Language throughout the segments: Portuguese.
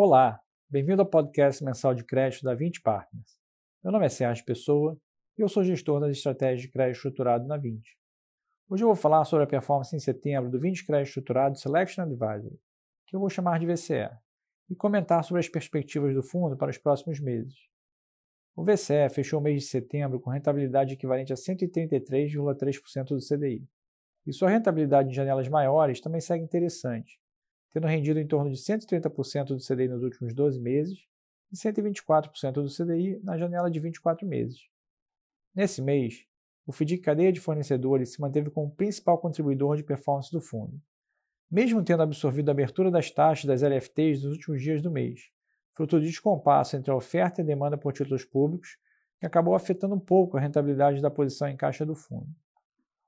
Olá, bem-vindo ao podcast mensal de crédito da 20 Partners. Meu nome é Sérgio Pessoa e eu sou gestor das estratégias de crédito estruturado na 20. Hoje eu vou falar sobre a performance em setembro do 20 Crédito Estruturado Selection Advisory, que eu vou chamar de VCE, e comentar sobre as perspectivas do fundo para os próximos meses. O VCE fechou o mês de setembro com rentabilidade equivalente a 133,3% do CDI. E sua rentabilidade em janelas maiores também segue interessante, tendo rendido em torno de 130% do CDI nos últimos 12 meses e 124% do CDI na janela de 24 meses. Nesse mês, o FDIC Cadeia de Fornecedores se manteve como principal contribuidor de performance do fundo, mesmo tendo absorvido a abertura das taxas das LFTs nos últimos dias do mês, fruto do descompasso entre a oferta e a demanda por títulos públicos, que acabou afetando um pouco a rentabilidade da posição em caixa do fundo.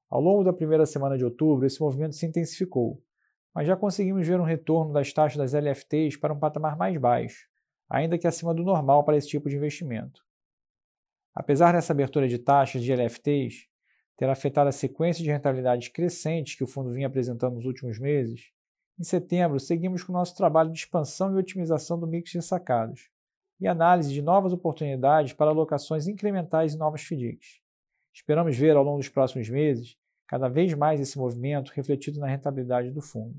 Ao longo da primeira semana de outubro, esse movimento se intensificou, mas já conseguimos ver um retorno das taxas das LFTs para um patamar mais baixo, ainda que acima do normal para esse tipo de investimento. Apesar dessa abertura de taxas de LFTs ter afetado a sequência de rentabilidades crescentes que o fundo vinha apresentando nos últimos meses, em setembro seguimos com o nosso trabalho de expansão e otimização do mix de sacados e análise de novas oportunidades para alocações incrementais em novas FDICs. Esperamos ver ao longo dos próximos meses cada vez mais esse movimento refletido na rentabilidade do fundo.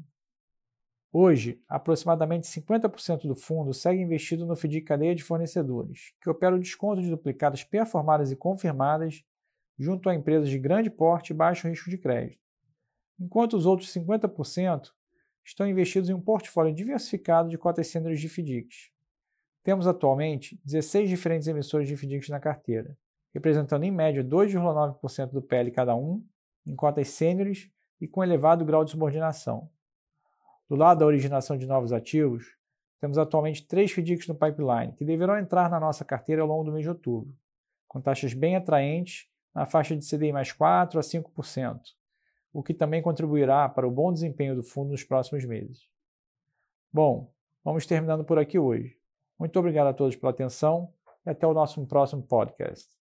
Hoje, aproximadamente 50% do fundo segue investido no FDIC cadeia de fornecedores, que opera o desconto de duplicadas performadas e confirmadas junto a empresas de grande porte e baixo risco de crédito, enquanto os outros 50% estão investidos em um portfólio diversificado de cotas sêniores de FDICs. Temos atualmente 16 diferentes emissores de FDICs na carteira, representando em média 2,9% do PL cada um em cotas sêniores e com elevado grau de subordinação. Do lado da originação de novos ativos, temos atualmente três FDICs no pipeline, que deverão entrar na nossa carteira ao longo do mês de outubro, com taxas bem atraentes na faixa de CDI mais 4 a 5%, o que também contribuirá para o bom desempenho do fundo nos próximos meses. Bom, vamos terminando por aqui hoje. Muito obrigado a todos pela atenção e até o nosso próximo podcast.